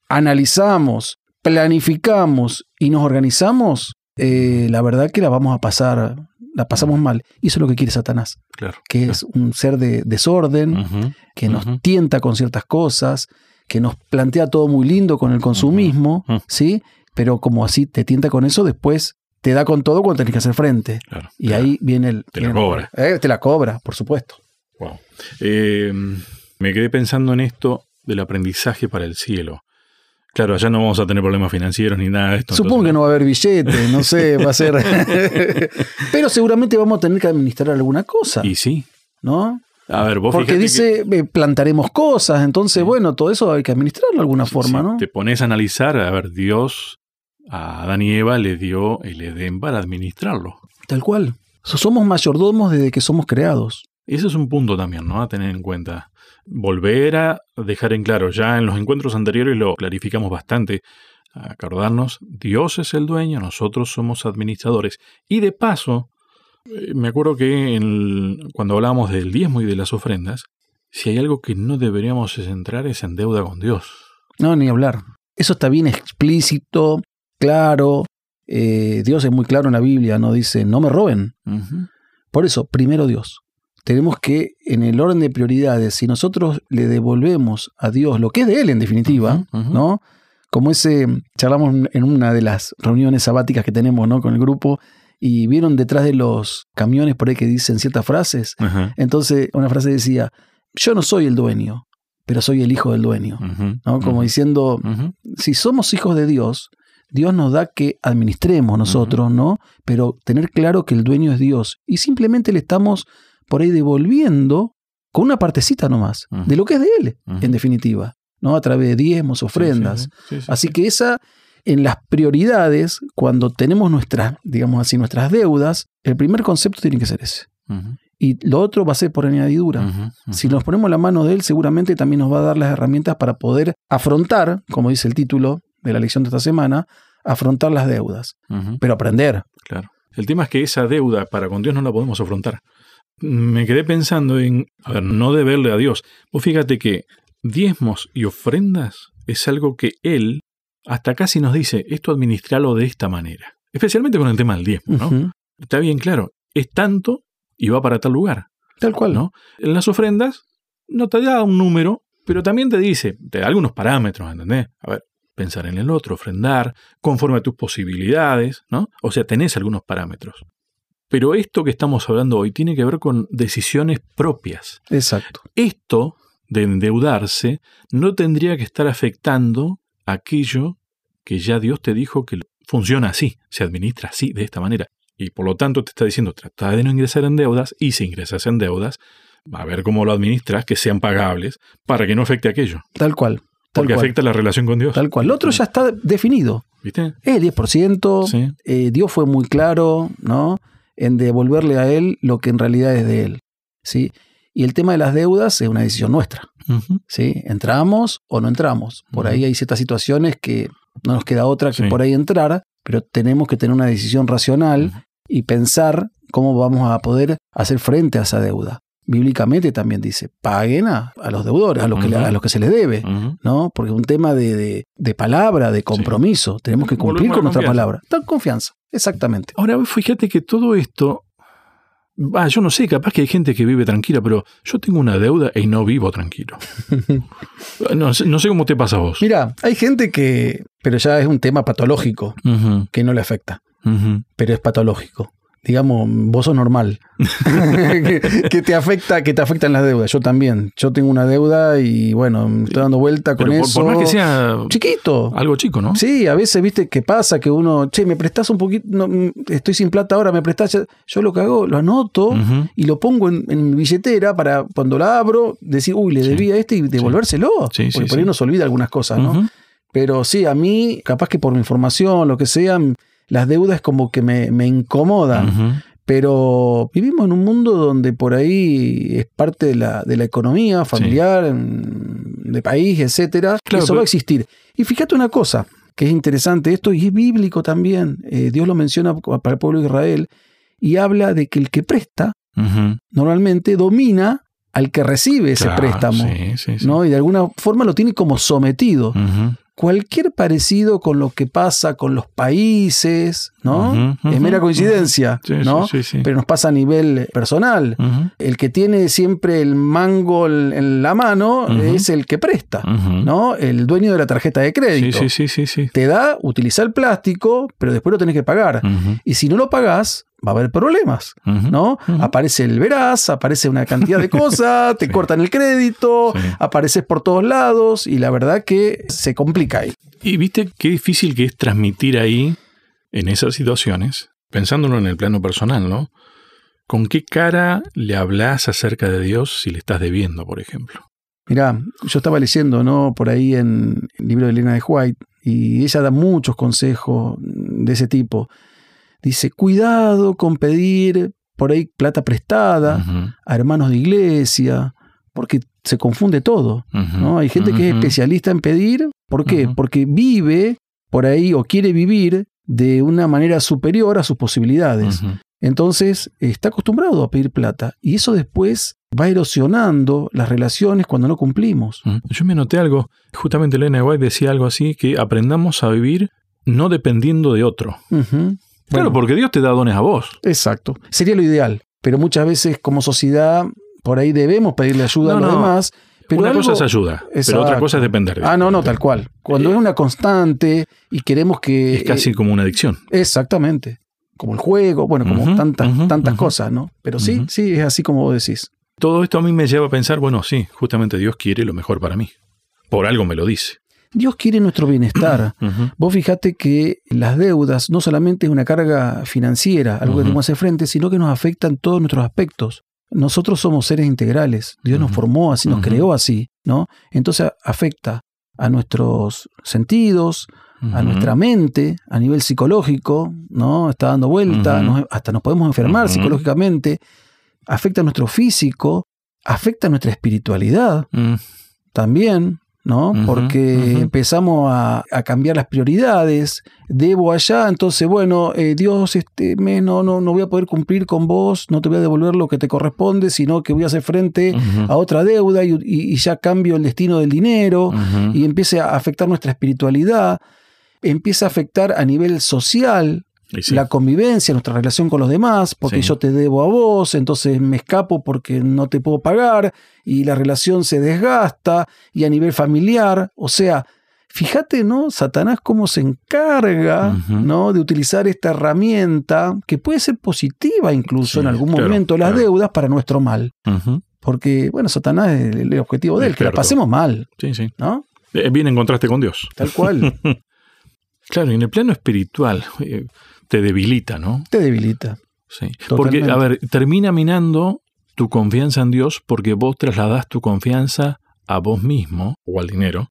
analizamos, planificamos y nos organizamos, eh, la verdad que la vamos a pasar, la pasamos mal. Y eso es lo que quiere Satanás Claro. que es un ser de desorden, que nos tienta con ciertas cosas, que nos plantea todo muy lindo con el consumismo. ¿sí? Pero como así te tienta con eso, después te da con todo cuando tenés que hacer frente. Claro, Y claro. ahí viene el... Te la el- cobra. Eh, te la cobra, por supuesto. Wow. Eh, me quedé pensando en esto del aprendizaje para el cielo. Claro, allá no vamos a tener problemas financieros ni nada de esto. Supongo que no va a haber billete, no sé, va a ser... Pero seguramente vamos a tener que administrar alguna cosa, Y sí. ¿no? A ver, vos Porque dice, eh, plantaremos cosas, entonces, Sí. bueno, todo eso hay que administrarlo de alguna forma, ¿no? te pones a analizar, a ver, Dios a Adán y Eva le dio el Edén para administrarlo. Tal cual. So- Somos mayordomos desde que somos creados. Ese es un punto también, ¿no? A tener en cuenta. Volver a dejar en claro, ya en los encuentros anteriores lo clarificamos bastante, acordarnos, Dios es el dueño, nosotros somos administradores. Y de paso, eh, me acuerdo que en- cuando hablábamos del diezmo y de las ofrendas, si hay algo que no deberíamos centrar es en deuda con Dios. No, ni hablar. Eso está bien explícito, claro. Eh, Dios es muy claro en la Biblia, no dice, no me roben. Por eso, primero Dios. Tenemos que, en el orden de prioridades, si nosotros le devolvemos a Dios lo que es de Él, en definitiva. ¿no? Como ese, charlamos en una de las reuniones sabáticas que tenemos, ¿no? Con el grupo, y vieron detrás de los camiones por ahí que dicen ciertas frases. Entonces, una frase decía, yo no soy el dueño, pero soy el hijo del dueño. ¿no? Como diciendo, si somos hijos de Dios, Dios nos da que administremos nosotros, ¿no? Pero tener claro que el dueño es Dios. Y simplemente le estamos por ahí devolviendo con una partecita nomás, Ujú. de lo que es de Él, en definitiva, ¿no? A través de diezmos, ofrendas. Sí, sí, sí, sí, Así sí. que esa, en las prioridades, cuando tenemos nuestras, digamos así, nuestras deudas, el primer concepto tiene que ser ese. Y lo otro va a ser por añadidura. Si nos ponemos la mano de él, seguramente también nos va a dar las herramientas para poder afrontar, como dice el título de la lección de esta semana, afrontar las deudas. Pero aprender. Claro. El tema es que esa deuda para con Dios no la podemos afrontar. Me quedé pensando en, a ver, no deberle a Dios. Vos fíjate que diezmos y ofrendas es algo que Él hasta casi nos dice, esto administralo de esta manera. Especialmente con el tema del diezmo, ¿no? Está bien claro, es tanto y va para tal lugar, Tal cual. ¿no? En las ofrendas no te da un número, pero también te dice, te da algunos parámetros, ¿entendés? A ver, pensar en el otro, ofrendar, conforme a tus posibilidades, ¿no? O sea, tenés algunos parámetros. Pero esto que estamos hablando hoy tiene que ver con decisiones propias. Exacto. Esto de endeudarse no tendría que estar afectando aquello que ya Dios te dijo que funciona así, se administra así, de esta manera. Y por lo tanto te está diciendo, trata de no ingresar en deudas y si ingresas en deudas, va a ver cómo lo administras, que sean pagables, para que no afecte aquello. Tal cual. Porque afecta la relación con Dios. Tal cual. Lo otro ya está definido. ¿Viste? Es el 10%. Sí. eh, Dios fue muy claro, ¿no? En devolverle a Él lo que en realidad es de Él. ¿sí? Y el tema de las deudas es una decisión nuestra. ¿sí? ¿Entramos o no entramos? Por ahí hay ciertas situaciones que no nos queda otra que Sí. por ahí entrar, pero tenemos que tener una decisión racional y pensar cómo vamos a poder hacer frente a esa deuda. Bíblicamente también dice, paguen a, a los deudores, a los, que le- a los que se les debe. ¿no? Porque es un tema de, de- de palabra, de compromiso. Tenemos que cumplir Volvemos con nuestra confianza. palabra. Tal confianza, exactamente. Ahora fíjate que todo esto Ah, yo no sé, capaz que hay gente que vive tranquila, pero yo tengo una deuda y no vivo tranquilo. no, sé- no sé cómo te pasa a vos. Mira, hay gente que, pero ya es un tema patológico, que no le afecta, pero es patológico. Digamos, vos sos normal. que, que te afecta, que te afectan las deudas. Yo también. Yo tengo una deuda y bueno, me estoy dando vuelta con Pero por, eso. por más que sea Chiquito. algo chico, ¿no? Sí, a veces, viste, que pasa que uno, che, me prestás un poquito, no, mm, estoy sin plata ahora, me prestás. Yo lo que hago, lo anoto y lo pongo en, en mi billetera para cuando la abro, decir, uy, le Sí. debía a este y devolvérselo. Sí, sí, porque por ahí nos olvida algunas cosas, ¿no? Pero sí, a mí, capaz que por mi información, lo que sea, las deudas como que me, me incomodan. Pero vivimos en un mundo donde por ahí es parte de la, de la economía familiar, de país, etcétera. Claro, Eso pero- va a existir. Y fíjate una cosa, que es interesante esto y es bíblico también. Eh, Dios lo menciona para el pueblo de Israel y habla de que el que presta normalmente domina al que recibe ese Claro, préstamo. sí, sí, sí. ¿no? Y de alguna forma lo tiene como sometido. Cualquier parecido con lo que pasa con los países, ¿no? Es mera coincidencia, Sí, ¿no? sí, sí. Pero nos pasa a nivel personal. Ujú. El que tiene siempre el mango en la mano es el que presta. ¿no? El dueño de la tarjeta de crédito. sí, sí, sí, sí. Te da, utiliza el plástico, pero después lo tenés que pagar. Y si no lo pagás, va a haber problemas. ¿no? Aparece el veraz, aparece una cantidad de cosas, te Sí. cortan el crédito, Sí. apareces por todos lados y la verdad que se complica ahí. Y viste qué difícil que es transmitir ahí, en esas situaciones, pensándolo en el plano personal, ¿no? ¿Con qué cara le hablas acerca de Dios si le estás debiendo, por ejemplo? Mirá, yo estaba leyendo, ¿no? Por ahí en el libro de Elena de White, y ella da muchos consejos de ese tipo. Dice, cuidado con pedir por ahí plata prestada a hermanos de iglesia, porque se confunde todo, ¿no? Hay gente que es especialista en pedir, ¿por qué? Porque vive por ahí o quiere vivir de una manera superior a sus posibilidades. Entonces está acostumbrado a pedir plata y eso después va erosionando las relaciones cuando no cumplimos. Ujú. Yo me noté algo, justamente Elena White decía algo así, que aprendamos a vivir no dependiendo de otro. Claro, Bueno, porque Dios te da dones a vos. Exacto. Sería lo ideal, pero muchas veces como sociedad por ahí debemos pedirle ayuda No, a los no. demás. Pero Una cosa es ayuda, pero otra cosa es depender de Ah, no, no, tal cual. Cuando Eh, es una constante y queremos que... Es casi como una adicción. exactamente. Como el juego, bueno, como tantas, tantas cosas, ¿no? Pero sí, sí, es así como vos decís. Todo esto a mí me lleva a pensar, bueno, sí, justamente Dios quiere lo mejor para mí. Por algo me lo dice. Dios quiere nuestro bienestar. Vos fijate que las deudas no solamente es una carga financiera, algo que tenemos que hacer frente, sino que nos afecta en todos nuestros aspectos. Nosotros somos seres integrales. Dios nos formó así, nos creó así, ¿no? Entonces afecta a nuestros sentidos, a nuestra mente, a nivel psicológico, ¿no? Está dando vuelta, nos- hasta nos podemos enfermar psicológicamente, afecta a nuestro físico, afecta a nuestra espiritualidad Mm, también, ¿no? Porque empezamos a, a cambiar las prioridades, debo allá, entonces, bueno, eh, Dios, este mes no, no, no voy a poder cumplir con vos, no te voy a devolver lo que te corresponde, sino que voy a hacer frente a otra deuda y, y- ya cambio el destino del dinero y empieza a afectar nuestra espiritualidad, empieza a afectar a nivel social sí. la convivencia, nuestra relación con los demás, porque Sí. yo te debo a vos, entonces me escapo porque no te puedo pagar y la relación se desgasta y a nivel familiar, o sea, fíjate, ¿no? Satanás cómo se encarga. ¿no? De utilizar esta herramienta que puede ser positiva incluso Sí, en algún claro, momento, las claro. deudas para nuestro mal, porque, bueno, Satanás es el, objetivo de él, que la pasemos mal, Sí, sí. ¿no? Eh, Viene en contraste con Dios. Tal cual, Claro, y en el plano espiritual eh, te debilita, ¿no? te debilita. Sí. Porque, a ver, termina minando tu confianza en Dios porque vos trasladás tu confianza a vos mismo o al dinero.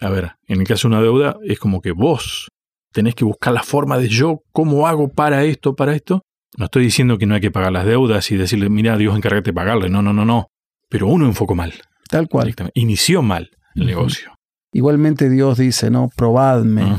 A ver, en el caso de una deuda, es como que vos tenés que buscar la forma de yo, ¿cómo hago para esto, para esto? No estoy diciendo que no hay que pagar las deudas y decirle, mira, Dios, encárgate de pagarle. No, no, no, no. Pero uno enfocó mal. Tal cual. Inició mal el negocio. Igualmente Dios dice, ¿no? Probadme.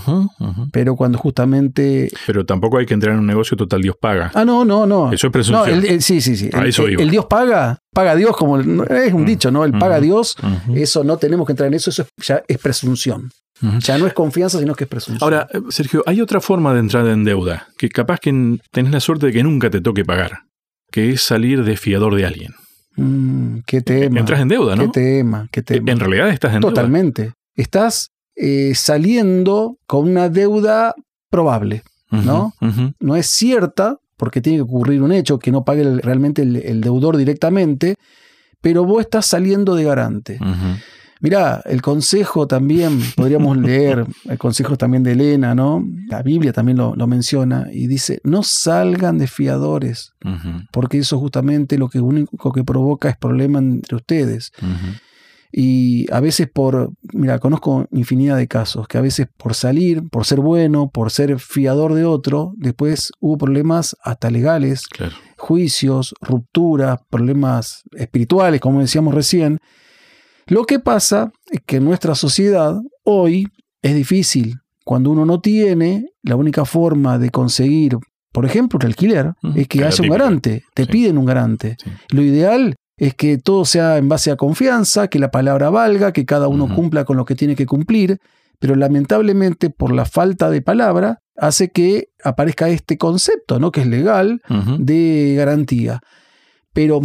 Pero cuando justamente. Pero tampoco hay que entrar en un negocio total, Dios paga. Ah, no, no, no. Eso es No, presunción. el- el- sí, sí, sí. A El, eso el- iba. el Dios paga, paga Dios como es un Mm. dicho, ¿no? El paga Ujú. Dios, eso no tenemos que entrar en eso, eso es- ya es presunción. Ya no es confianza, sino que es presunción. Ahora, eh, Sergio, hay otra forma de entrar en deuda, que capaz que tenés la suerte de que nunca te toque pagar. que es salir de fiador de alguien. Mm, qué tema. Entras en deuda, ¿no? Qué tema, qué tema. En realidad estás en Totalmente. Estás eh, saliendo con una deuda probable, ¿no? No es cierta, porque tiene que ocurrir un hecho que no pague realmente el, deudor directamente, pero vos estás saliendo de garante. Mirá, el consejo también, podríamos leer, el consejo también de Elena, ¿no? La Biblia también lo, menciona y dice, no salgan de fiadores, porque eso justamente lo que único que provoca es problema entre ustedes. Y a veces por, mira, conozco infinidad de casos, que a veces por salir, por ser bueno, por ser fiador de otro, después hubo problemas hasta legales, juicios, rupturas, problemas espirituales, como decíamos recién, lo que pasa es que en nuestra sociedad hoy es difícil. Cuando uno no tiene, la única forma de conseguir, por ejemplo, un alquiler, es que haya un garante. Te piden un garante. Lo ideal es que todo sea en base a confianza, que la palabra valga, que cada uno cumpla con lo que tiene que cumplir, pero lamentablemente por la falta de palabra hace que aparezca este concepto, ¿no? que es legal, de garantía. Pero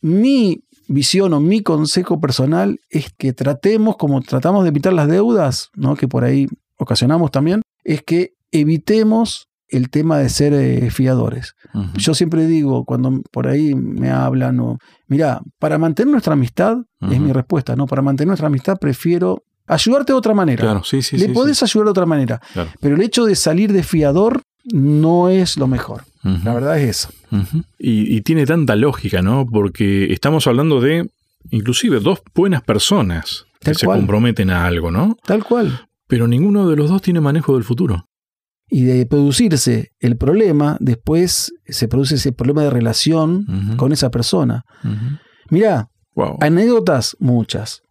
mi visión o mi consejo personal es que tratemos, como tratamos de evitar las deudas, ¿no? que por ahí ocasionamos también, es que evitemos el tema de ser eh, fiadores. Yo siempre digo, cuando por ahí me hablan, o, mira, para mantener nuestra amistad, es mi respuesta, ¿no? Para mantener nuestra amistad prefiero ayudarte de otra manera. Claro, sí, sí, Le podés ayudar de otra manera. Pero el hecho de salir de fiador no es lo mejor. La verdad es eso. y, tiene tanta lógica, ¿no? Porque estamos hablando de inclusive dos buenas personas que se comprometen a algo, ¿no? Tal cual. Pero ninguno de los dos tiene manejo del futuro. Y de producirse el problema, después se produce ese problema de relación con esa persona. Mira, anécdotas muchas.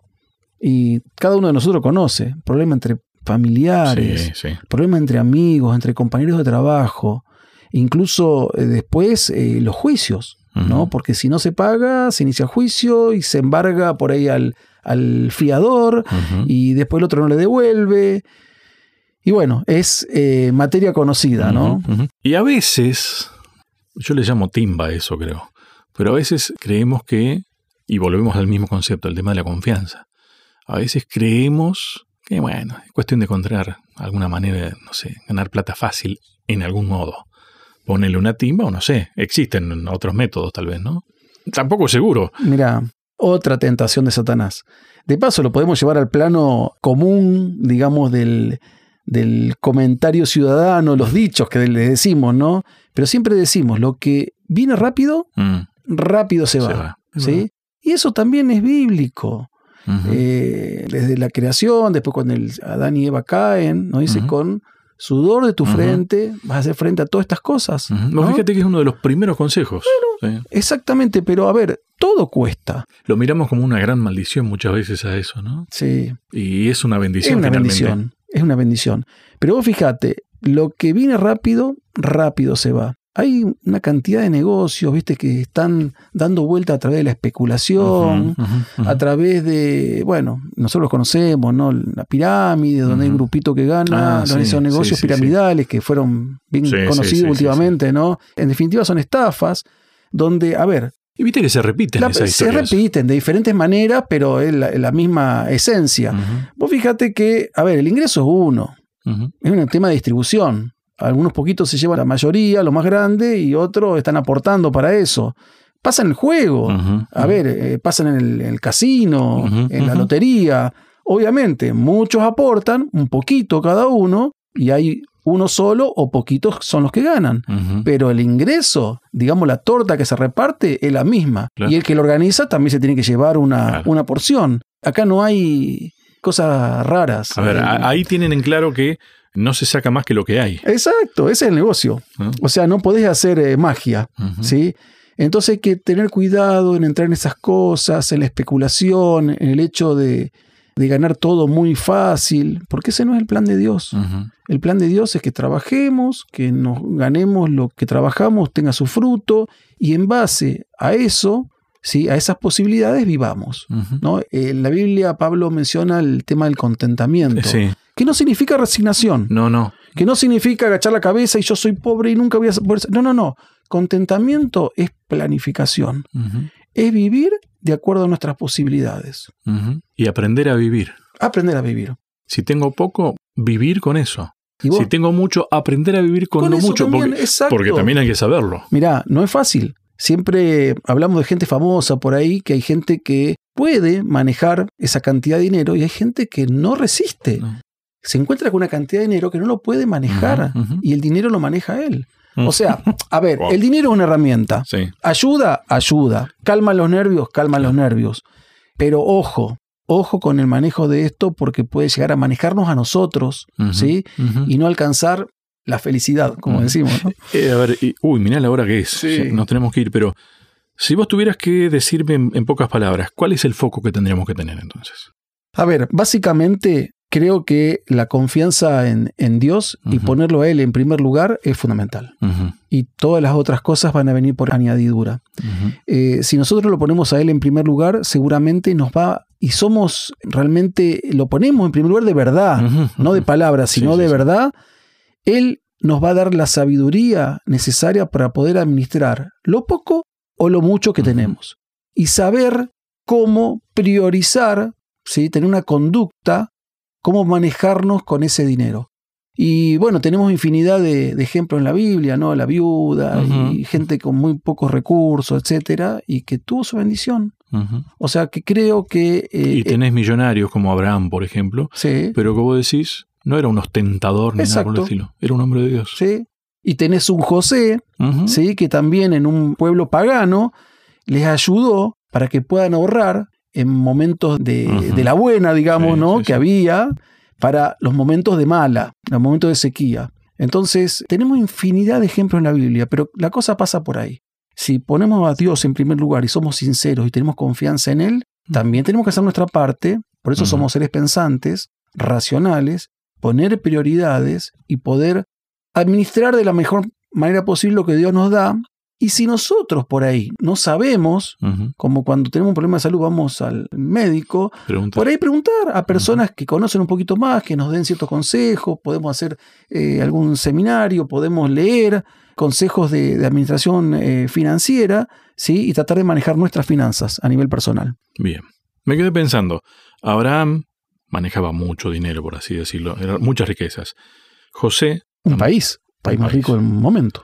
Y cada uno de nosotros conoce. Problema entre familiares, problemas entre amigos, entre compañeros de trabajo, incluso eh, después eh, los juicios, ¿no? Porque si no se paga, se inicia juicio y se embarga por ahí al, al fiador y después el otro no le devuelve. Y bueno, es eh, materia conocida, ¿no? Y a veces, yo le llamo timba eso creo, pero a veces creemos que, y volvemos al mismo concepto, el tema de la confianza, a veces creemos que bueno, es cuestión de encontrar alguna manera, no sé, ganar plata fácil en algún modo. Ponerle una timba o no sé, existen otros métodos tal vez, ¿no? Tampoco seguro. Mira, otra tentación de Satanás. De paso, lo podemos llevar al plano común, digamos, del, del comentario ciudadano, los dichos que le decimos, ¿no? Pero siempre decimos, lo que viene rápido, mm. rápido se, va. ¿sí? Y eso también es bíblico. Eh, desde la creación, después cuando el Adán y Eva caen, ¿no? Dice, con sudor de tu frente vas a hacer frente a todas estas cosas. Fíjate que es uno de los primeros consejos. Exactamente, pero a ver, todo cuesta. Lo miramos como una gran maldición muchas veces a eso, ¿no? Sí. Y es una bendición. Es una bendición, es una bendición. Pero vos fíjate, lo que viene rápido, rápido se va hay una cantidad de negocios, viste, que están dando vuelta a través de la especulación, a través de, bueno, nosotros los conocemos, ¿no? La pirámide, donde hay un grupito que gana, ah, esos negocios piramidales que fueron bien conocidos últimamente, ¿no? En definitiva son estafas, donde, a ver, y viste que se repiten esas Se repiten de diferentes maneras, pero es la, misma esencia. Vos fíjate que, a ver, el ingreso es uno. Es un tema de distribución. Algunos poquitos se llevan la mayoría, lo más grande, y otros están aportando para eso. Pasa en el juego, a ver, eh, pasan en el, casino, en la lotería. Obviamente, muchos aportan, un poquito cada uno, y hay uno solo o poquitos son los que ganan. Pero el ingreso, digamos, la torta que se reparte es la misma. Y el que lo organiza también se tiene que llevar una, una porción. Acá no hay cosas raras. A ver, eh, ahí tienen en claro que no se saca más que lo que hay. Exacto, ese es el negocio. Ah. O sea, no podés hacer eh, magia, ¿sí? Entonces hay que tener cuidado en entrar en esas cosas, en la especulación, en el hecho de, ganar todo muy fácil, porque ese no es el plan de Dios. El plan de Dios es que trabajemos, que nos ganemos lo que trabajamos, tenga su fruto, y en base a eso, ¿sí? a esas posibilidades, vivamos. ¿no? En la Biblia Pablo menciona el tema del contentamiento. Sí que no significa resignación. No, no. Que no significa agachar la cabeza y yo soy pobre y nunca voy a poder... No, no, no. Contentamiento es planificación, es vivir de acuerdo a nuestras posibilidades. Y aprender a vivir. Aprender a vivir. Si tengo poco, vivir con eso. Si tengo mucho, aprender a vivir con, con no mucho, también, porque, también hay que saberlo. Mirá, no es fácil. Siempre hablamos de gente famosa por ahí, que hay gente que puede manejar esa cantidad de dinero y hay gente que no resiste. No. Se encuentra con una cantidad de dinero que no lo puede manejar y el dinero lo maneja él. Mm. O sea, a ver, Wow. el dinero es una herramienta. Sí. Ayuda, ayuda. Calma los nervios, calma los nervios. Pero ojo, ojo con el manejo de esto porque puede llegar a manejarnos a nosotros, ¿sí? Y no alcanzar la felicidad, como decimos. ¿no? Eh, a ver, y- uy, mirá la hora que es. Sí. Nos tenemos que ir, pero si vos tuvieras que decirme en, en pocas palabras, ¿cuál es el foco que tendríamos que tener entonces? A ver, básicamente creo que la confianza en, en Dios y ponerlo a Él en primer lugar es fundamental. Y todas las otras cosas van a venir por añadidura. Eh, si nosotros lo ponemos a Él en primer lugar, seguramente nos va y somos realmente, lo ponemos en primer lugar de verdad, no de palabras, sino sí, de sí. verdad, Él nos va a dar la sabiduría necesaria para poder administrar lo poco o lo mucho que tenemos. Y saber cómo priorizar, ¿sí? tener una conducta, cómo manejarnos con ese dinero. Y bueno, tenemos infinidad de, de ejemplos en la Biblia, ¿no? La viuda y gente con muy pocos recursos, etcétera, y que tuvo su bendición. O sea que creo que. eh, Y tenés millonarios como Abraham, por ejemplo, sí, pero vos decís, no era un ostentador ni nada por el estilo, era un hombre de Dios. sí. Y tenés un José. ¿sí? que también en un pueblo pagano les ayudó para que puedan ahorrar en momentos de, de la buena, digamos, Sí, ¿no? sí, que sí. había para los momentos de mala, los momentos de sequía. Entonces, tenemos infinidad de ejemplos en la Biblia, pero la cosa pasa por ahí. Si ponemos a Dios en primer lugar y somos sinceros y tenemos confianza en Él, también tenemos que hacer nuestra parte, por eso somos seres pensantes, racionales, poner prioridades y poder administrar de la mejor manera posible lo que Dios nos da. Y si nosotros por ahí no sabemos, como cuando tenemos un problema de salud vamos al médico, por ahí preguntar a personas que conocen un poquito más, que nos den ciertos consejos, podemos hacer eh, algún seminario, podemos leer consejos de, de administración eh, financiera, ¿sí? y tratar de manejar nuestras finanzas a nivel personal. Bien. Me quedé pensando, Abraham manejaba mucho dinero, por así decirlo, eran muchas riquezas. José, Un país, país más rico del momento.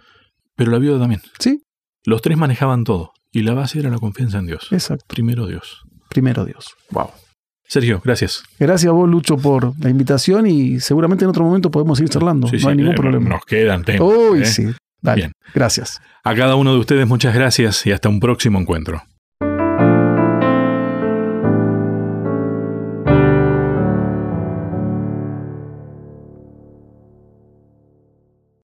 pero la viuda también. Sí, Los tres manejaban todo y la base era la confianza en Dios. exacto. Primero Dios. Primero Dios. Wow. Sergio, gracias. Gracias a vos, Lucho, por la invitación y seguramente en otro momento podemos ir charlando. Sí, no sí, hay ningún eh, problema. Nos quedan temas. Uy, ¿eh? sí. Dale. Bien. Gracias. A cada uno de ustedes muchas gracias y hasta un próximo encuentro.